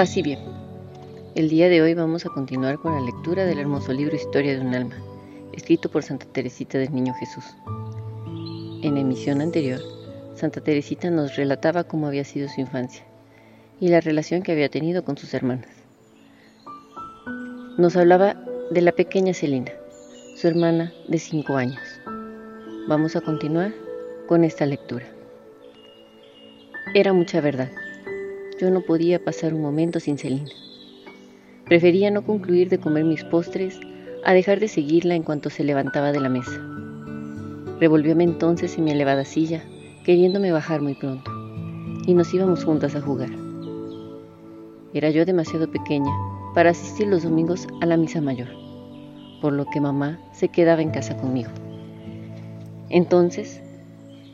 Paz bien. El día de hoy vamos a continuar con la lectura del hermoso libro Historia de un alma, escrito por Santa Teresita del Niño Jesús. En emisión anterior, Santa Teresita nos relataba cómo había sido su infancia y la relación que había tenido con sus hermanas. Nos hablaba de la pequeña Celina, su hermana de cinco años. Vamos a continuar con esta lectura. Era mucha verdad yo no podía pasar un momento sin Celina. Prefería no concluir de comer mis postres a dejar de seguirla en cuanto se levantaba de la mesa. Revolvióme entonces en mi elevada silla, queriéndome bajar muy pronto, y nos íbamos juntas a jugar. Era yo demasiado pequeña para asistir los domingos a la misa mayor, por lo que mamá se quedaba en casa conmigo. Entonces,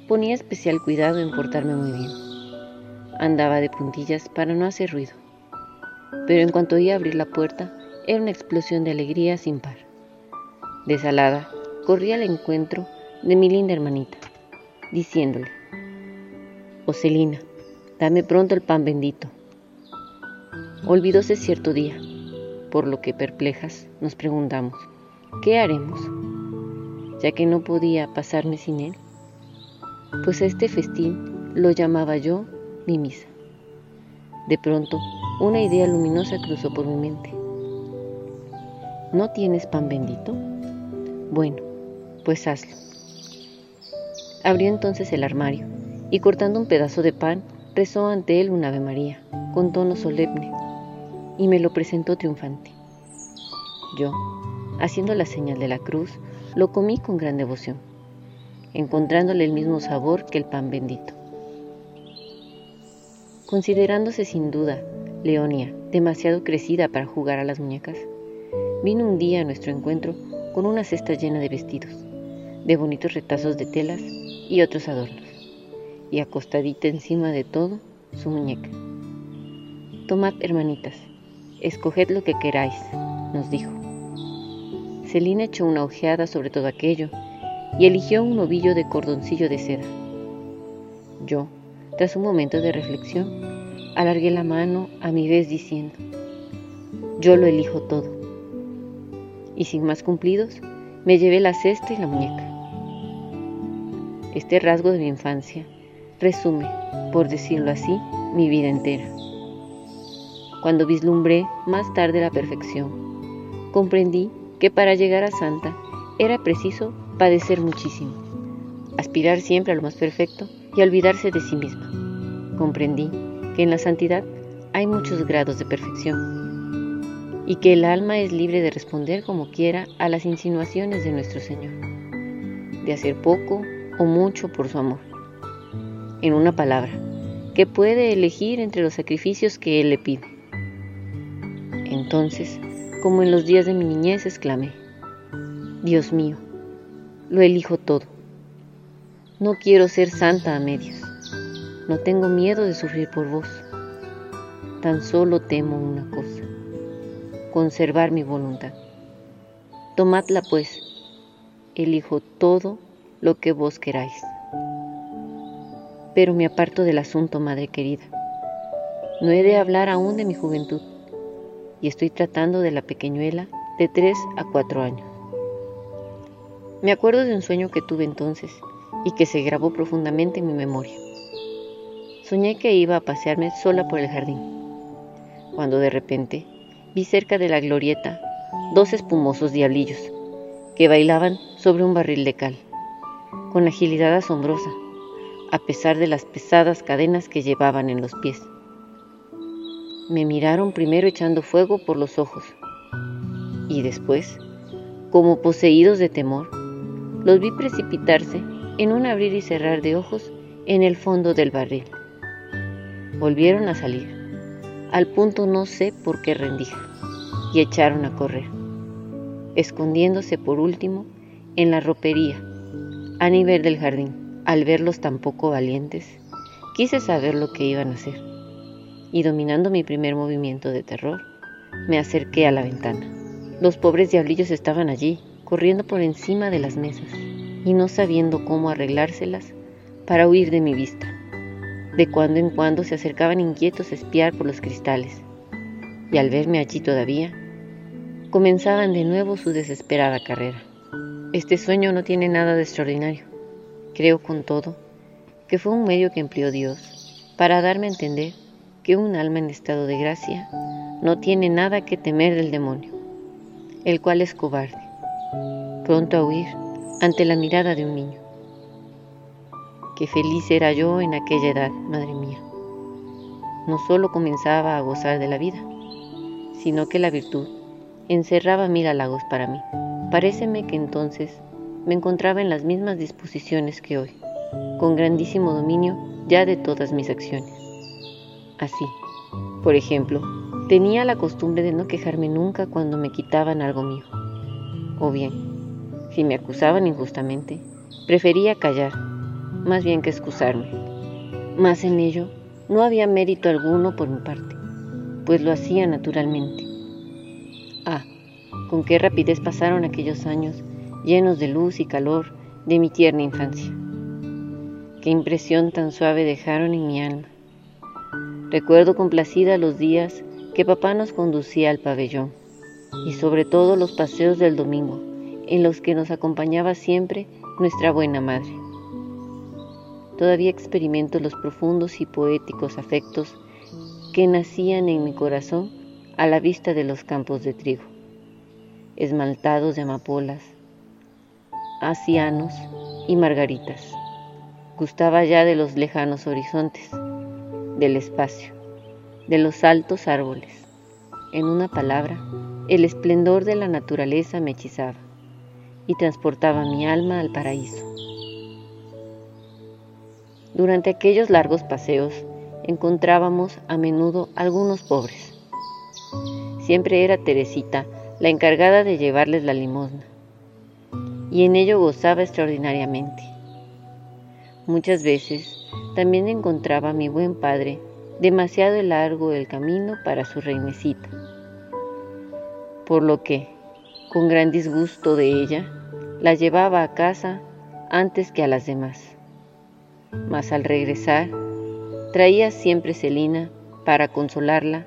ponía especial cuidado en portarme muy bien Andaba de puntillas para no hacer ruido. Pero en cuanto oí abrir la puerta, era una explosión de alegría sin par. Desalada, corrí al encuentro de mi linda hermanita, diciéndole, Ocelina, dame pronto el pan bendito. Olvidóse cierto día, por lo que perplejas nos preguntamos, ¿qué haremos? Ya que no podía pasarme sin él. Pues a este festín lo llamaba yo mi misa. De pronto, una idea luminosa cruzó por mi mente. ¿No tienes pan bendito? Bueno, pues hazlo. Abrió entonces el armario y cortando un pedazo de pan, rezó ante él un Ave María, con tono solemne, y me lo presentó triunfante. Yo, haciendo la señal de la cruz, lo comí con gran devoción, encontrándole el mismo sabor que el pan bendito. Considerándose sin duda Leonia demasiado crecida para jugar a las muñecas, vino un día a nuestro encuentro con una cesta llena de vestidos, de bonitos retazos de telas y otros adornos, y acostadita encima de todo su muñeca. Tomad, hermanitas, escoged lo que queráis, nos dijo. Celina echó una ojeada sobre todo aquello y eligió un ovillo de cordoncillo de seda. Yo, tras un momento de reflexión, alargué la mano a mi vez diciendo, yo lo elijo todo. Y sin más cumplidos, me llevé la cesta y la muñeca. Este rasgo de mi infancia resume, por decirlo así, mi vida entera. Cuando vislumbré más tarde la perfección, comprendí que para llegar a Santa era preciso padecer muchísimo, aspirar siempre a lo más perfecto y olvidarse de sí misma. Comprendí que en la santidad hay muchos grados de perfección y que el alma es libre de responder como quiera a las insinuaciones de nuestro Señor, de hacer poco o mucho por su amor. En una palabra, que puede elegir entre los sacrificios que Él le pide. Entonces, como en los días de mi niñez, exclamé, Dios mío, lo elijo todo no quiero ser santa a medios. No tengo miedo de sufrir por vos. Tan solo temo una cosa, conservar mi voluntad. Tomadla pues, elijo todo lo que vos queráis. Pero me aparto del asunto, madre querida. No he de hablar aún de mi juventud y estoy tratando de la pequeñuela de tres a cuatro años. Me acuerdo de un sueño que tuve entonces y que se grabó profundamente en mi memoria. Soñé que iba a pasearme sola por el jardín, cuando de repente vi cerca de la glorieta dos espumosos diablillos que bailaban sobre un barril de cal, con agilidad asombrosa, a pesar de las pesadas cadenas que llevaban en los pies. Me miraron primero echando fuego por los ojos y después, como poseídos de temor, los vi precipitarse en un abrir y cerrar de ojos en el fondo del barril. Volvieron a salir, al punto no sé por qué rendija, y echaron a correr, escondiéndose por último en la ropería, a nivel del jardín. Al verlos tan poco valientes, quise saber lo que iban a hacer, y dominando mi primer movimiento de terror, me acerqué a la ventana. Los pobres diablillos estaban allí, corriendo por encima de las mesas y no sabiendo cómo arreglárselas para huir de mi vista. De cuando en cuando se acercaban inquietos a espiar por los cristales, y al verme allí todavía, comenzaban de nuevo su desesperada carrera. Este sueño no tiene nada de extraordinario. Creo con todo que fue un medio que empleó Dios para darme a entender que un alma en estado de gracia no tiene nada que temer del demonio, el cual es cobarde, pronto a huir ante la mirada de un niño. Qué feliz era yo en aquella edad, madre mía. No solo comenzaba a gozar de la vida, sino que la virtud encerraba mil halagos para mí. Paréceme que entonces me encontraba en las mismas disposiciones que hoy, con grandísimo dominio ya de todas mis acciones. Así, por ejemplo, tenía la costumbre de no quejarme nunca cuando me quitaban algo mío. O bien, si me acusaban injustamente, prefería callar más bien que excusarme. Mas en ello no había mérito alguno por mi parte, pues lo hacía naturalmente. Ah, con qué rapidez pasaron aquellos años llenos de luz y calor de mi tierna infancia. Qué impresión tan suave dejaron en mi alma. Recuerdo complacida los días que papá nos conducía al pabellón y sobre todo los paseos del domingo en los que nos acompañaba siempre nuestra buena madre todavía experimento los profundos y poéticos afectos que nacían en mi corazón a la vista de los campos de trigo, esmaltados de amapolas, asianos y margaritas. Gustaba ya de los lejanos horizontes, del espacio, de los altos árboles. En una palabra, el esplendor de la naturaleza me hechizaba y transportaba mi alma al paraíso. Durante aquellos largos paseos encontrábamos a menudo algunos pobres. Siempre era Teresita la encargada de llevarles la limosna, y en ello gozaba extraordinariamente. Muchas veces también encontraba a mi buen padre demasiado largo el camino para su reinecita, por lo que, con gran disgusto de ella, la llevaba a casa antes que a las demás mas al regresar traía siempre Celina, para consolarla,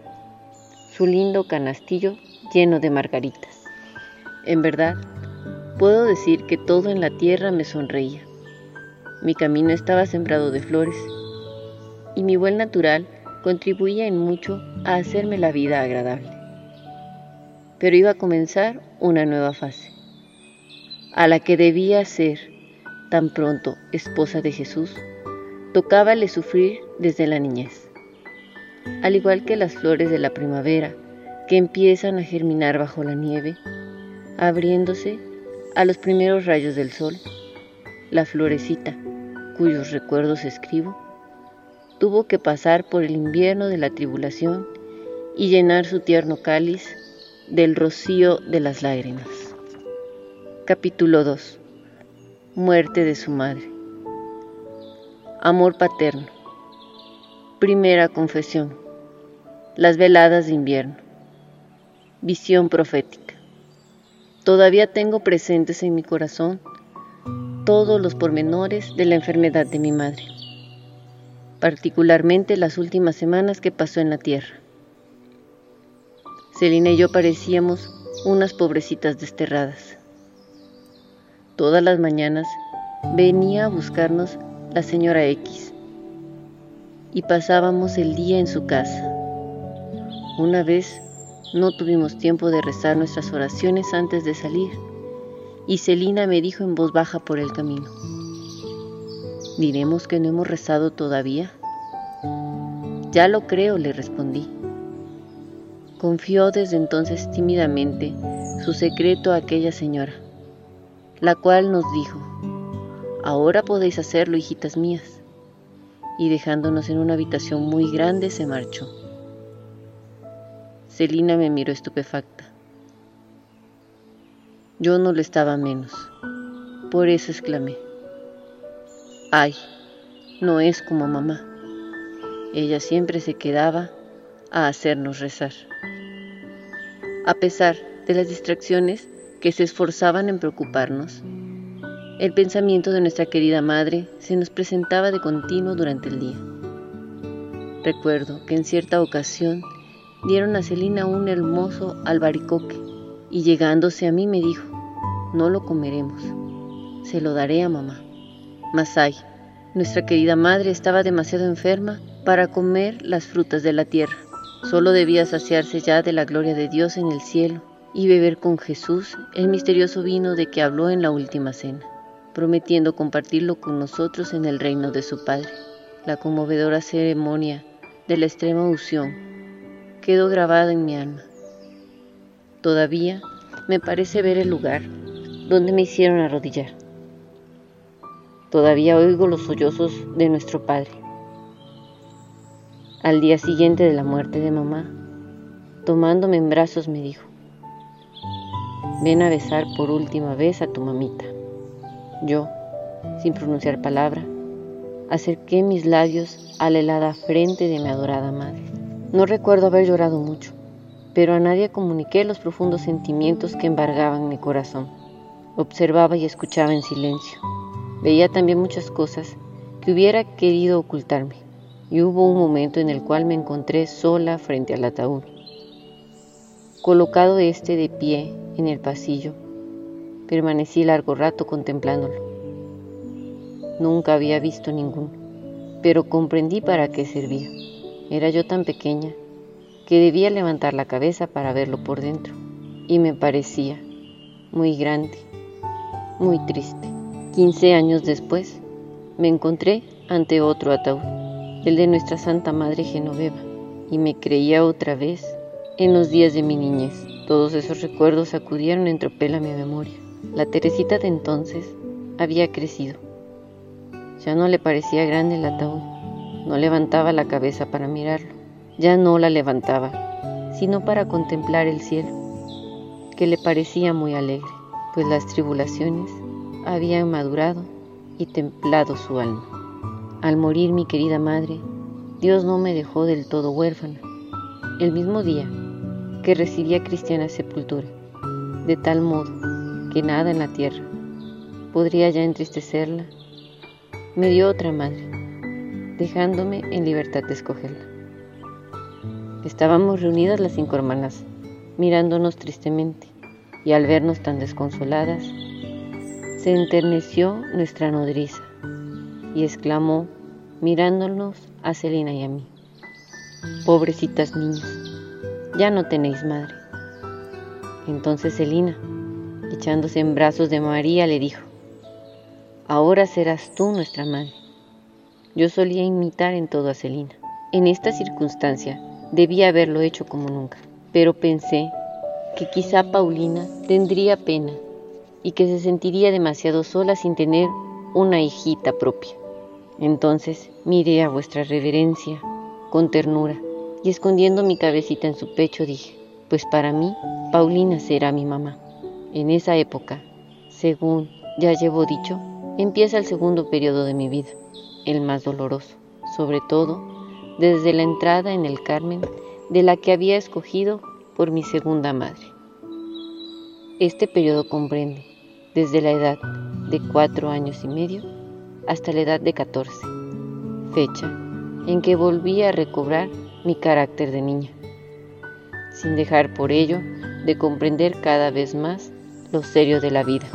su lindo canastillo lleno de margaritas. En verdad, puedo decir que todo en la tierra me sonreía. Mi camino estaba sembrado de flores y mi buen natural contribuía en mucho a hacerme la vida agradable. Pero iba a comenzar una nueva fase, a la que debía ser tan pronto esposa de Jesús tocábale sufrir desde la niñez. Al igual que las flores de la primavera, que empiezan a germinar bajo la nieve, abriéndose a los primeros rayos del sol, la florecita, cuyos recuerdos escribo, tuvo que pasar por el invierno de la tribulación y llenar su tierno cáliz del rocío de las lágrimas. Capítulo 2. Muerte de su madre. Amor paterno. Primera confesión. Las veladas de invierno. Visión profética. Todavía tengo presentes en mi corazón todos los pormenores de la enfermedad de mi madre, particularmente las últimas semanas que pasó en la tierra. Celina y yo parecíamos unas pobrecitas desterradas. Todas las mañanas venía a buscarnos la señora X, y pasábamos el día en su casa. Una vez no tuvimos tiempo de rezar nuestras oraciones antes de salir, y Celina me dijo en voz baja por el camino, ¿diremos que no hemos rezado todavía? Ya lo creo, le respondí. Confió desde entonces tímidamente su secreto a aquella señora, la cual nos dijo, Ahora podéis hacerlo, hijitas mías. Y dejándonos en una habitación muy grande se marchó. Celina me miró estupefacta. Yo no lo estaba menos. Por eso exclamé. Ay, no es como mamá. Ella siempre se quedaba a hacernos rezar. A pesar de las distracciones que se esforzaban en preocuparnos, el pensamiento de nuestra querida madre se nos presentaba de continuo durante el día. Recuerdo que en cierta ocasión dieron a Celina un hermoso albaricoque y llegándose a mí me dijo, no lo comeremos, se lo daré a mamá. Masai, nuestra querida madre estaba demasiado enferma para comer las frutas de la tierra. Solo debía saciarse ya de la gloria de Dios en el cielo y beber con Jesús el misterioso vino de que habló en la última cena, prometiendo compartirlo con nosotros en el reino de su Padre. La conmovedora ceremonia de la extrema unción quedó grabada en mi alma. Todavía me parece ver el lugar donde me hicieron arrodillar. Todavía oigo los sollozos de nuestro Padre. Al día siguiente de la muerte de mamá, tomándome en brazos me dijo, ven a besar por última vez a tu mamita. Yo, sin pronunciar palabra, acerqué mis labios a la helada frente de mi adorada madre. No recuerdo haber llorado mucho, pero a nadie comuniqué los profundos sentimientos que embargaban mi corazón. Observaba y escuchaba en silencio. Veía también muchas cosas que hubiera querido ocultarme, y hubo un momento en el cual me encontré sola frente al ataúd. Colocado este de pie en el pasillo, permanecí largo rato contemplándolo. Nunca había visto ninguno, pero comprendí para qué servía. Era yo tan pequeña que debía levantar la cabeza para verlo por dentro, y me parecía muy grande, muy triste. Quince años después, me encontré ante otro ataúd, el de nuestra Santa Madre Genoveva, y me creía otra vez en los días de mi niñez. Todos esos recuerdos acudieron en tropel a mi memoria. La Teresita de entonces había crecido ya no le parecía grande el ataúd. No levantaba la cabeza para mirarlo. Ya no la levantaba, sino para contemplar el cielo, que le parecía muy alegre, pues las tribulaciones habían madurado y templado su alma. Al morir mi querida madre, Dios no me dejó del todo huérfana. El mismo día que recibía cristiana sepultura, de tal modo que nada en la tierra podría ya entristecerla me dio otra madre, dejándome en libertad de escogerla. Estábamos reunidas las cinco hermanas, mirándonos tristemente, y al vernos tan desconsoladas, se enterneció nuestra nodriza y exclamó, mirándonos a Celina y a mí, Pobrecitas niñas, ya no tenéis madre. Entonces Celina, echándose en brazos de María, le dijo, Ahora serás tú nuestra madre. Yo solía imitar en todo a Celina. En esta circunstancia debía haberlo hecho como nunca, pero pensé que quizá Paulina tendría pena y que se sentiría demasiado sola sin tener una hijita propia. Entonces miré a vuestra reverencia con ternura y escondiendo mi cabecita en su pecho dije, pues para mí Paulina será mi mamá. En esa época, según ya llevo dicho, empieza el segundo periodo de mi vida, el más doloroso, sobre todo desde la entrada en el Carmen de la que había escogido por mi segunda madre. Este periodo comprende desde la edad de cuatro años y medio hasta la edad de catorce, fecha en que volví a recobrar mi carácter de niña, sin dejar por ello de comprender cada vez más lo serio de la vida.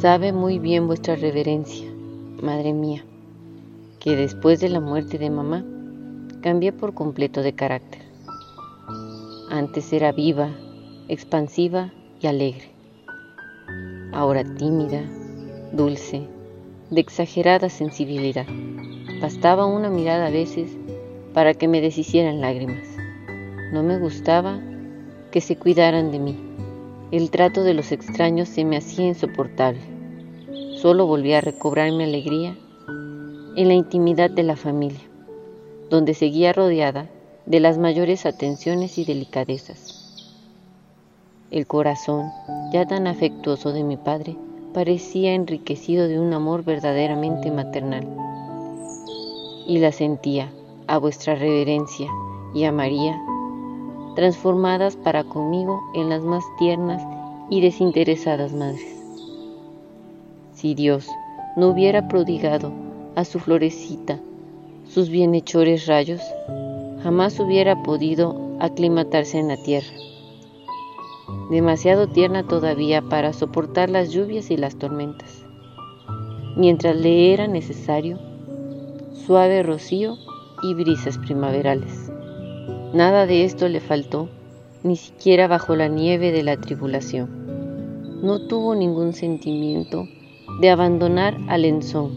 Sabe muy bien vuestra reverencia, madre mía, que después de la muerte de mamá cambié por completo de carácter. Antes era viva, expansiva y alegre. Ahora tímida, dulce, de exagerada sensibilidad. Bastaba una mirada a veces para que me deshicieran lágrimas. No me gustaba que se cuidaran de mí. El trato de los extraños se me hacía insoportable solo volví a recobrar mi alegría en la intimidad de la familia, donde seguía rodeada de las mayores atenciones y delicadezas. El corazón, ya tan afectuoso de mi padre, parecía enriquecido de un amor verdaderamente maternal. Y la sentía a vuestra reverencia y a María, transformadas para conmigo en las más tiernas y desinteresadas madres. Si Dios no hubiera prodigado a su florecita sus bienhechores rayos, jamás hubiera podido aclimatarse en la tierra, demasiado tierna todavía para soportar las lluvias y las tormentas. Mientras le era necesario suave rocío y brisas primaverales. Nada de esto le faltó, ni siquiera bajo la nieve de la tribulación. No tuvo ningún sentimiento de abandonar al enzón.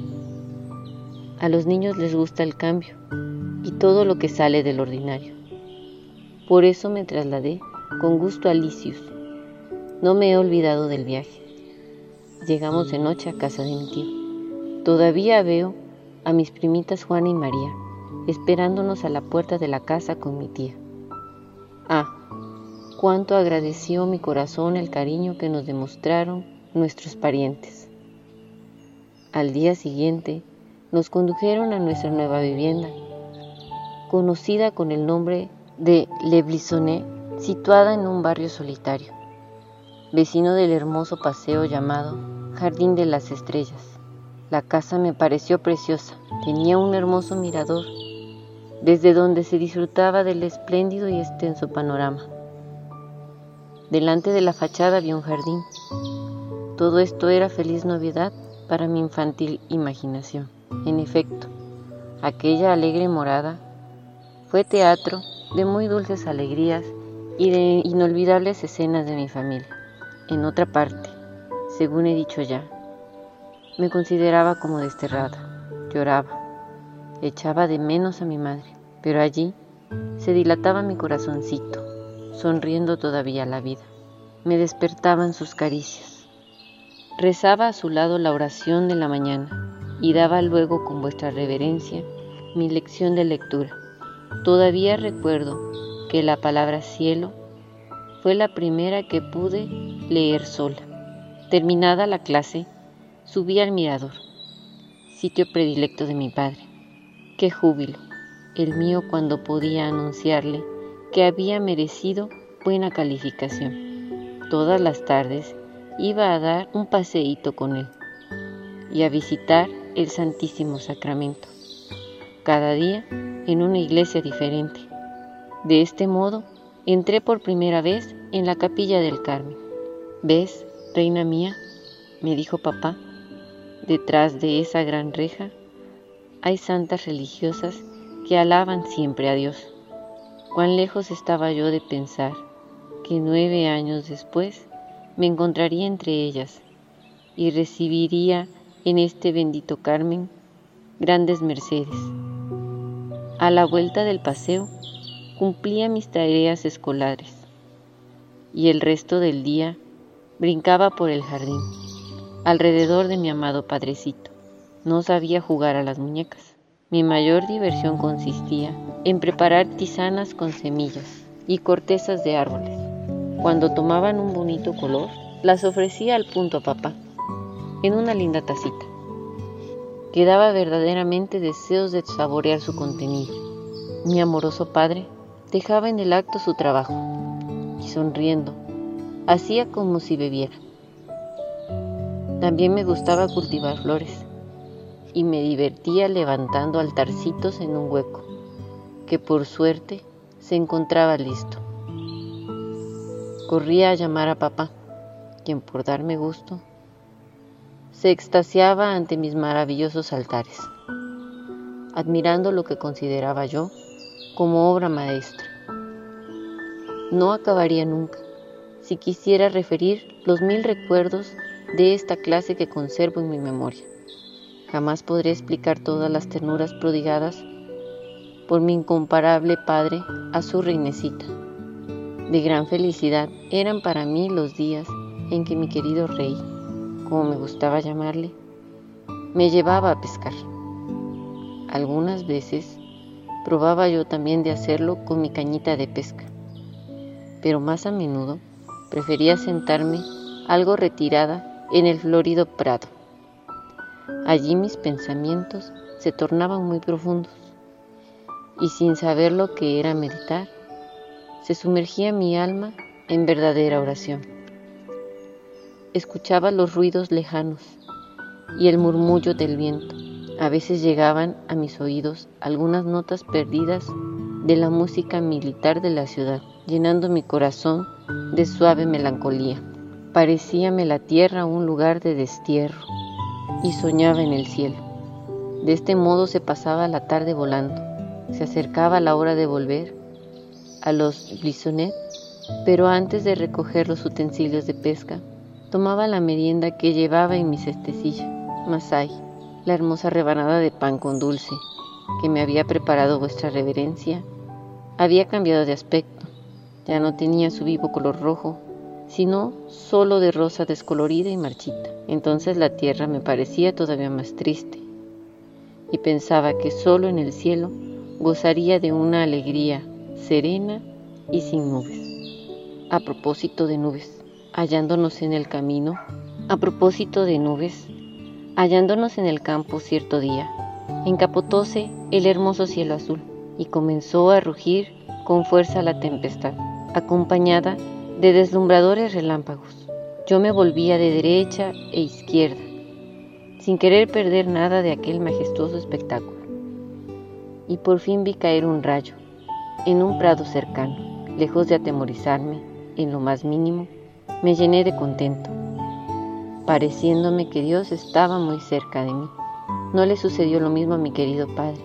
A los niños les gusta el cambio y todo lo que sale del ordinario. Por eso me trasladé con gusto a Licius. No me he olvidado del viaje. Llegamos de noche a casa de mi tío. Todavía veo a mis primitas Juana y María esperándonos a la puerta de la casa con mi tía. Ah, cuánto agradeció mi corazón el cariño que nos demostraron nuestros parientes. Al día siguiente nos condujeron a nuestra nueva vivienda, conocida con el nombre de Le Blisonnet, situada en un barrio solitario, vecino del hermoso paseo llamado Jardín de las Estrellas. La casa me pareció preciosa, tenía un hermoso mirador, desde donde se disfrutaba del espléndido y extenso panorama. Delante de la fachada había un jardín. Todo esto era feliz novedad para mi infantil imaginación. En efecto, aquella alegre morada fue teatro de muy dulces alegrías y de inolvidables escenas de mi familia. En otra parte, según he dicho ya, me consideraba como desterrada, lloraba, echaba de menos a mi madre, pero allí se dilataba mi corazoncito, sonriendo todavía la vida. Me despertaban sus caricias Rezaba a su lado la oración de la mañana y daba luego con vuestra reverencia mi lección de lectura. Todavía recuerdo que la palabra cielo fue la primera que pude leer sola. Terminada la clase, subí al mirador, sitio predilecto de mi padre. Qué júbilo, el mío cuando podía anunciarle que había merecido buena calificación. Todas las tardes iba a dar un paseíto con él y a visitar el Santísimo Sacramento, cada día en una iglesia diferente. De este modo, entré por primera vez en la capilla del Carmen. ¿Ves, reina mía? me dijo papá. Detrás de esa gran reja hay santas religiosas que alaban siempre a Dios. Cuán lejos estaba yo de pensar que nueve años después me encontraría entre ellas y recibiría en este bendito Carmen grandes mercedes. A la vuelta del paseo cumplía mis tareas escolares y el resto del día brincaba por el jardín, alrededor de mi amado padrecito. No sabía jugar a las muñecas. Mi mayor diversión consistía en preparar tisanas con semillas y cortezas de árboles cuando tomaban un bonito color, las ofrecía al punto a papá, en una linda tacita. Quedaba verdaderamente deseos de saborear su contenido. Mi amoroso padre dejaba en el acto su trabajo y sonriendo, hacía como si bebiera. También me gustaba cultivar flores y me divertía levantando altarcitos en un hueco, que por suerte se encontraba listo. Corría a llamar a papá, quien por darme gusto se extasiaba ante mis maravillosos altares, admirando lo que consideraba yo como obra maestra. No acabaría nunca si quisiera referir los mil recuerdos de esta clase que conservo en mi memoria. Jamás podré explicar todas las ternuras prodigadas por mi incomparable padre a su reinecita de gran felicidad eran para mí los días en que mi querido rey, como me gustaba llamarle, me llevaba a pescar. Algunas veces probaba yo también de hacerlo con mi cañita de pesca, pero más a menudo prefería sentarme algo retirada en el florido prado. Allí mis pensamientos se tornaban muy profundos y sin saber lo que era meditar, se sumergía mi alma en verdadera oración. Escuchaba los ruidos lejanos y el murmullo del viento. A veces llegaban a mis oídos algunas notas perdidas de la música militar de la ciudad, llenando mi corazón de suave melancolía. Parecíame la tierra un lugar de destierro y soñaba en el cielo. De este modo se pasaba la tarde volando. Se acercaba la hora de volver a los Blissonet, pero antes de recoger los utensilios de pesca, tomaba la merienda que llevaba en mi cestecilla, Masai, la hermosa rebanada de pan con dulce que me había preparado vuestra reverencia, había cambiado de aspecto. Ya no tenía su vivo color rojo, sino solo de rosa descolorida y marchita. Entonces la tierra me parecía todavía más triste y pensaba que solo en el cielo gozaría de una alegría serena y sin nubes. A propósito de nubes, hallándonos en el camino, a propósito de nubes, hallándonos en el campo cierto día, encapotóse el hermoso cielo azul y comenzó a rugir con fuerza la tempestad, acompañada de deslumbradores relámpagos. Yo me volvía de derecha e izquierda, sin querer perder nada de aquel majestuoso espectáculo. Y por fin vi caer un rayo en un prado cercano. Lejos de atemorizarme en lo más mínimo, me llené de contento, pareciéndome que Dios estaba muy cerca de mí. No le sucedió lo mismo a mi querido padre,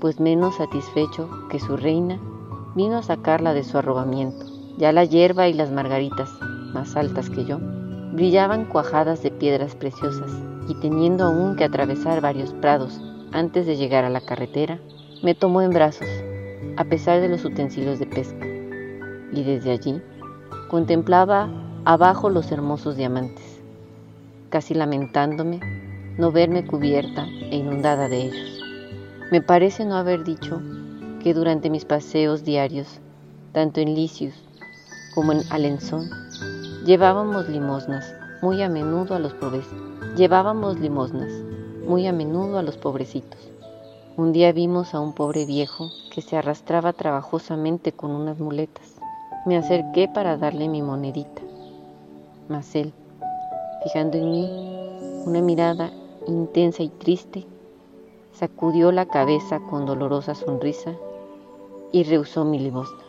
pues menos satisfecho que su reina, vino a sacarla de su arrobamiento. Ya la hierba y las margaritas, más altas que yo, brillaban cuajadas de piedras preciosas, y teniendo aún que atravesar varios prados antes de llegar a la carretera, me tomó en brazos, a pesar de los utensilios de pesca, y desde allí contemplaba abajo los hermosos diamantes, casi lamentándome no verme cubierta e inundada de ellos. Me parece no haber dicho que durante mis paseos diarios, tanto en Licius como en Alençon, llevábamos limosnas muy a menudo a los Llevábamos limosnas muy a menudo a los pobrecitos. Un día vimos a un pobre viejo que se arrastraba trabajosamente con unas muletas. Me acerqué para darle mi monedita. Mas él, fijando en mí una mirada intensa y triste, sacudió la cabeza con dolorosa sonrisa y rehusó mi limosna.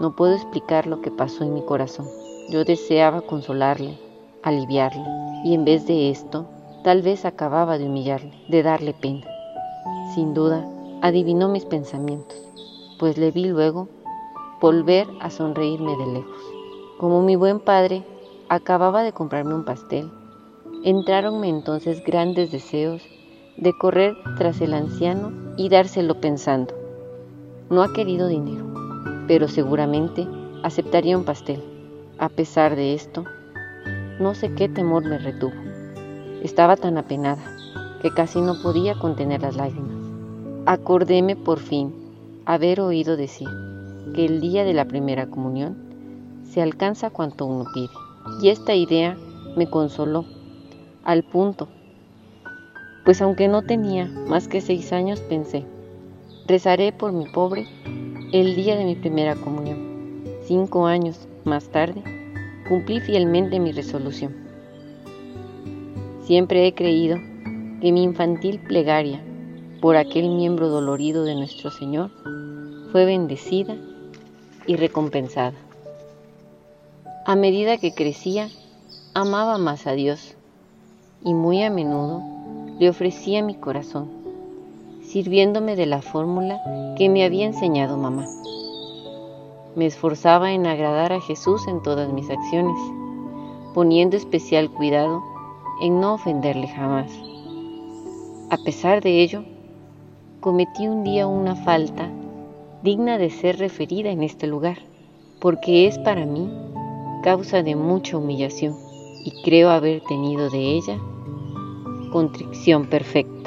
No puedo explicar lo que pasó en mi corazón. Yo deseaba consolarle, aliviarle, y en vez de esto, tal vez acababa de humillarle, de darle pena. Sin duda, adivinó mis pensamientos, pues le vi luego volver a sonreírme de lejos. Como mi buen padre acababa de comprarme un pastel, entráronme entonces grandes deseos de correr tras el anciano y dárselo pensando. No ha querido dinero, pero seguramente aceptaría un pastel. A pesar de esto, no sé qué temor me retuvo. Estaba tan apenada que casi no podía contener las lágrimas. Acordéme por fin haber oído decir que el día de la primera comunión se alcanza cuanto uno pide. Y esta idea me consoló al punto pues aunque no tenía más que seis años, pensé, rezaré por mi pobre el día de mi primera comunión. Cinco años más tarde, cumplí fielmente mi resolución. Siempre he creído que mi infantil plegaria por aquel miembro dolorido de nuestro Señor fue bendecida y recompensada. A medida que crecía, amaba más a Dios y muy a menudo le ofrecía mi corazón, sirviéndome de la fórmula que me había enseñado mamá. Me esforzaba en agradar a Jesús en todas mis acciones, poniendo especial cuidado en no ofenderle jamás. A pesar de ello, cometí un día una falta digna de ser referida en este lugar, porque es para mí causa de mucha humillación y creo haber tenido de ella contrición perfecta.